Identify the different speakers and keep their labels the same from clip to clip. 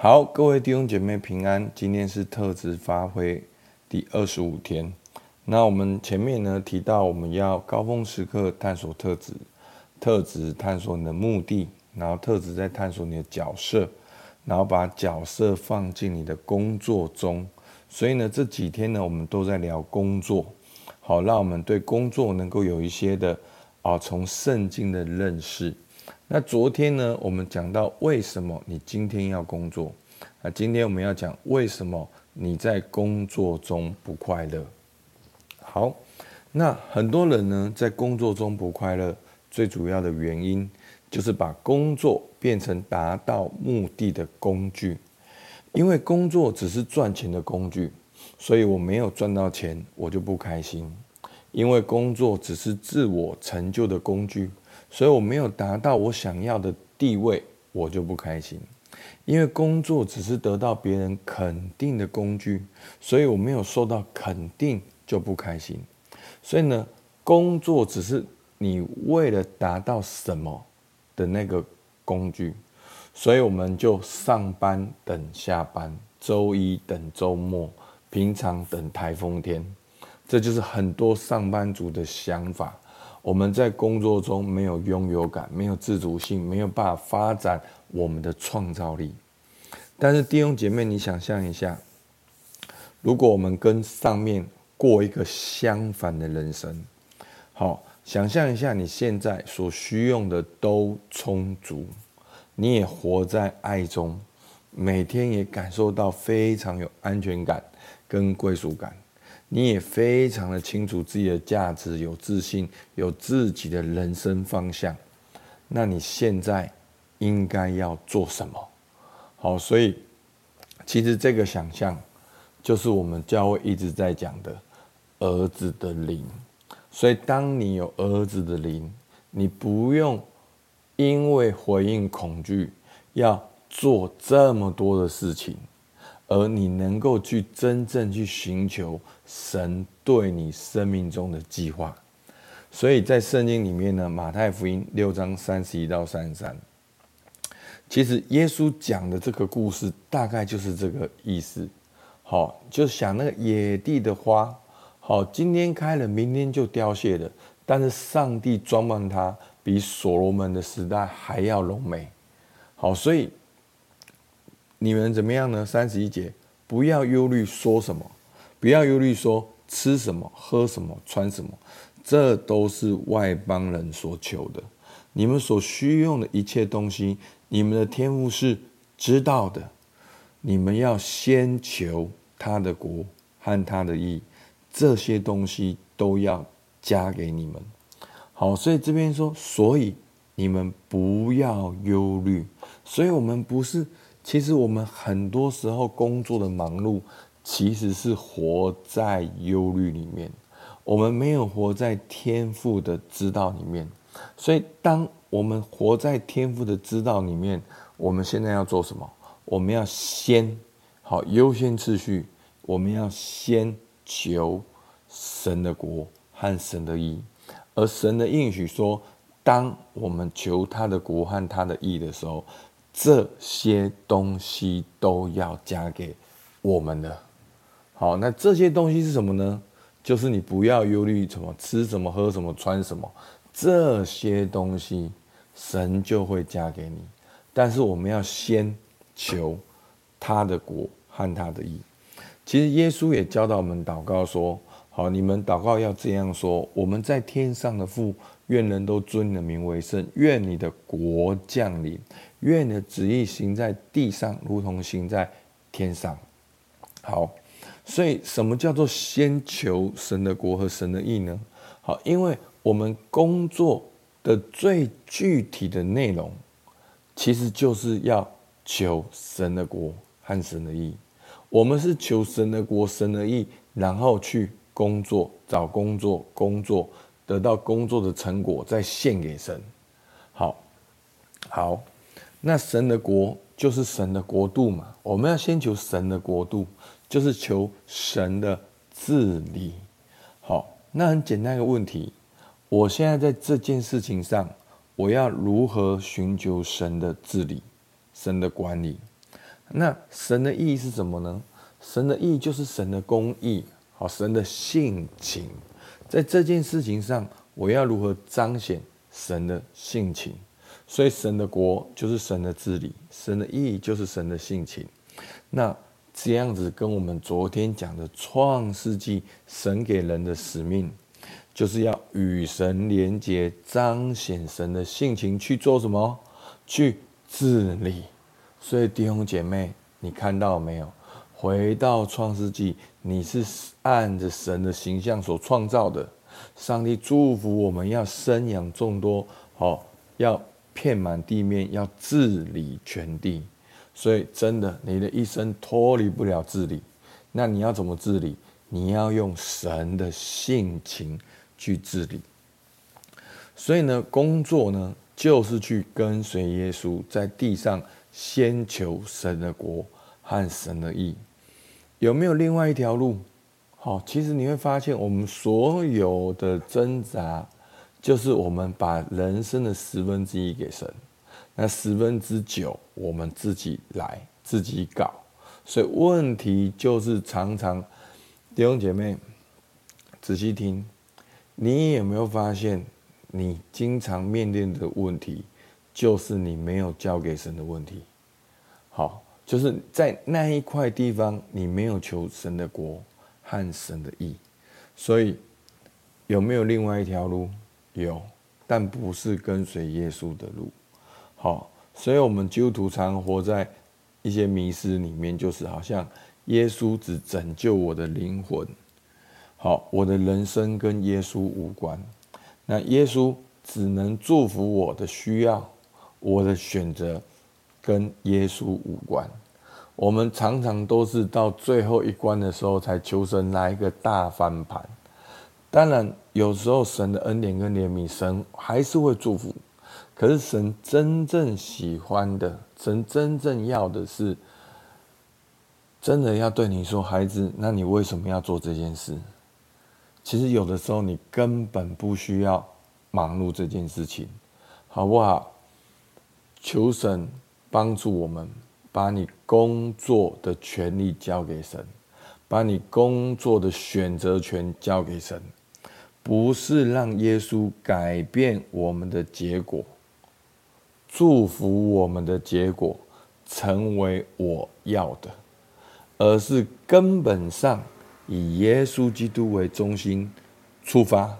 Speaker 1: 好，各位弟兄姐妹平安。今天是特质发挥第二十五天。那我们前面呢提到，我们要高峰时刻探索特质，特质探索你的目的，然后特质在探索你的角色，然后把角色放进你的工作中。所以呢，这几天呢，我们都在聊工作，好，让我们对工作能够有一些的啊，从圣经的认识。那昨天呢，我们讲到为什么你今天要工作？啊，今天我们要讲为什么你在工作中不快乐。好，那很多人呢，在工作中不快乐，最主要的原因就是把工作变成达到目的的工具。因为工作只是赚钱的工具，所以我没有赚到钱，我就不开心。因为工作只是自我成就的工具。所以我没有达到我想要的地位，我就不开心。因为工作只是得到别人肯定的工具，所以我没有受到肯定就不开心。所以呢，工作只是你为了达到什么的那个工具，所以我们就上班等下班，周一等周末，平常等台风天。这就是很多上班族的想法。我们在工作中没有拥有感，没有自主性，没有办法发展我们的创造力。但是弟兄姐妹，你想象一下，如果我们跟上面过一个相反的人生，好，想象一下你现在所需用的都充足，你也活在爱中，每天也感受到非常有安全感跟归属感。你也非常的清楚自己的价值，有自信，有自己的人生方向。那你现在应该要做什么？好，所以其实这个想象就是我们教会一直在讲的儿子的灵。所以当你有儿子的灵，你不用因为回应恐惧要做这么多的事情。而你能够去真正去寻求神对你生命中的计划，所以在圣经里面呢，马太福音六章三十一到三十三，其实耶稣讲的这个故事大概就是这个意思。好，就想那个野地的花，好，今天开了，明天就凋谢了，但是上帝装扮它，比所罗门的时代还要浓美。好，所以。你们怎么样呢？三十一节，不要忧虑说什么，不要忧虑说吃什么、喝什么、穿什么，这都是外邦人所求的。你们所需用的一切东西，你们的天父是知道的。你们要先求他的国和他的义，这些东西都要加给你们。好，所以这边说，所以你们不要忧虑。所以我们不是。其实我们很多时候工作的忙碌，其实是活在忧虑里面。我们没有活在天赋的知道里面。所以，当我们活在天赋的知道里面，我们现在要做什么？我们要先好优先次序，我们要先求神的国和神的义。而神的应许说，当我们求他的国和他的义的时候。这些东西都要加给我们的。好，那这些东西是什么呢？就是你不要忧虑什么吃什么喝什么穿什么，这些东西神就会加给你。但是我们要先求他的国和他的义。其实耶稣也教导我们祷告说：好，你们祷告要这样说：我们在天上的父，愿人都尊你的名为圣，愿你的国降临。愿你的旨意行在地上，如同行在天上。好，所以什么叫做先求神的国和神的意呢？好，因为我们工作的最具体的内容，其实就是要求神的国和神的意。我们是求神的国、神的意，然后去工作、找工作、工作，得到工作的成果，再献给神。好，好。那神的国就是神的国度嘛，我们要先求神的国度，就是求神的治理。好，那很简单一个问题，我现在在这件事情上，我要如何寻求神的治理、神的管理？那神的意义是什么呢？神的意义就是神的公义，好，神的性情，在这件事情上，我要如何彰显神的性情？所以神的国就是神的治理，神的意义就是神的性情。那这样子跟我们昨天讲的创世纪，神给人的使命，就是要与神连结，彰显神的性情，去做什么？去治理。所以弟兄姐妹，你看到没有？回到创世纪，你是按着神的形象所创造的。上帝祝福我们要生养众多，好要。遍满地面，要治理全地，所以真的，你的一生脱离不了治理。那你要怎么治理？你要用神的性情去治理。所以呢，工作呢，就是去跟随耶稣，在地上先求神的国和神的义。有没有另外一条路？好，其实你会发现，我们所有的挣扎。就是我们把人生的十分之一给神，那十分之九我们自己来自己搞，所以问题就是常常弟兄姐妹仔细听，你有没有发现，你经常面对的问题，就是你没有交给神的问题。好，就是在那一块地方，你没有求神的国和神的义，所以有没有另外一条路？有，但不是跟随耶稣的路。好，所以我们基督徒常活在一些迷失里面，就是好像耶稣只拯救我的灵魂，好，我的人生跟耶稣无关。那耶稣只能祝福我的需要，我的选择跟耶稣无关。我们常常都是到最后一关的时候，才求神来一个大翻盘。当然，有时候神的恩典跟怜悯，神还是会祝福。可是神真正喜欢的，神真正要的是，真的要对你说，孩子，那你为什么要做这件事？其实有的时候你根本不需要忙碌这件事情，好不好？求神帮助我们，把你工作的权利交给神，把你工作的选择权交给神。不是让耶稣改变我们的结果，祝福我们的结果成为我要的，而是根本上以耶稣基督为中心出发，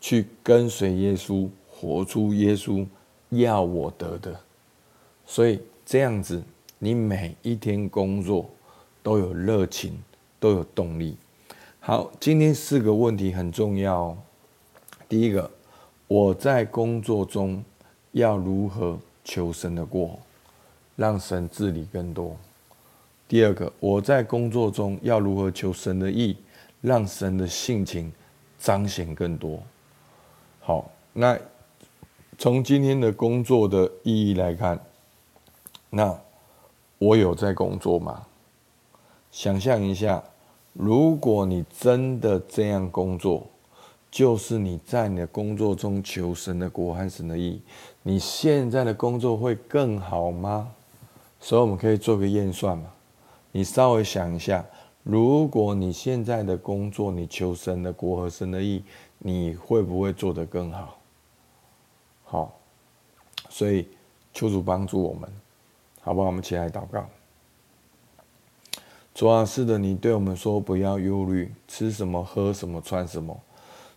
Speaker 1: 去跟随耶稣，活出耶稣要我得的。所以这样子，你每一天工作都有热情，都有动力。好，今天四个问题很重要。第一个，我在工作中要如何求神的过，让神治理更多？第二个，我在工作中要如何求神的意，让神的性情彰显更多？好，那从今天的工作的意义来看，那我有在工作吗？想象一下。如果你真的这样工作，就是你在你的工作中求神的国和神的意，你现在的工作会更好吗？所以我们可以做个验算嘛。你稍微想一下，如果你现在的工作你求神的国和神的意，你会不会做得更好？好，所以求主帮助我们，好不好？我们起来祷告。主啊，是的，你对我们说不要忧虑，吃什么、喝什么、穿什么。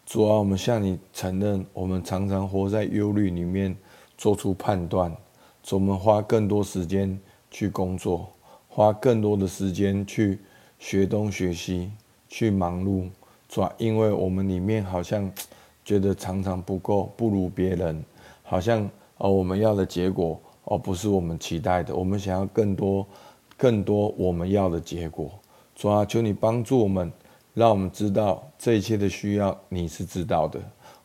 Speaker 1: 主啊，我们向你承认，我们常常活在忧虑里面，做出判断。主，我们花更多时间去工作，花更多的时间去学东学西，去忙碌。主啊，因为我们里面好像觉得常常不够，不如别人，好像哦，我们要的结果哦，不是我们期待的，我们想要更多。更多我们要的结果，主啊，求你帮助我们，让我们知道这一切的需要你是知道的。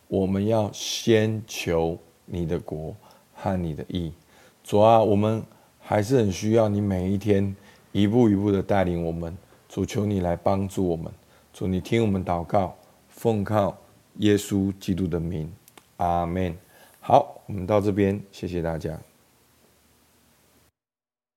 Speaker 1: 我们要先求你的国和你的意，主啊，我们还是很需要你每一天一步一步的带领我们。主，求你来帮助我们，主，你听我们祷告，奉靠耶稣基督的名，阿门。好，我们到这边，谢谢大家。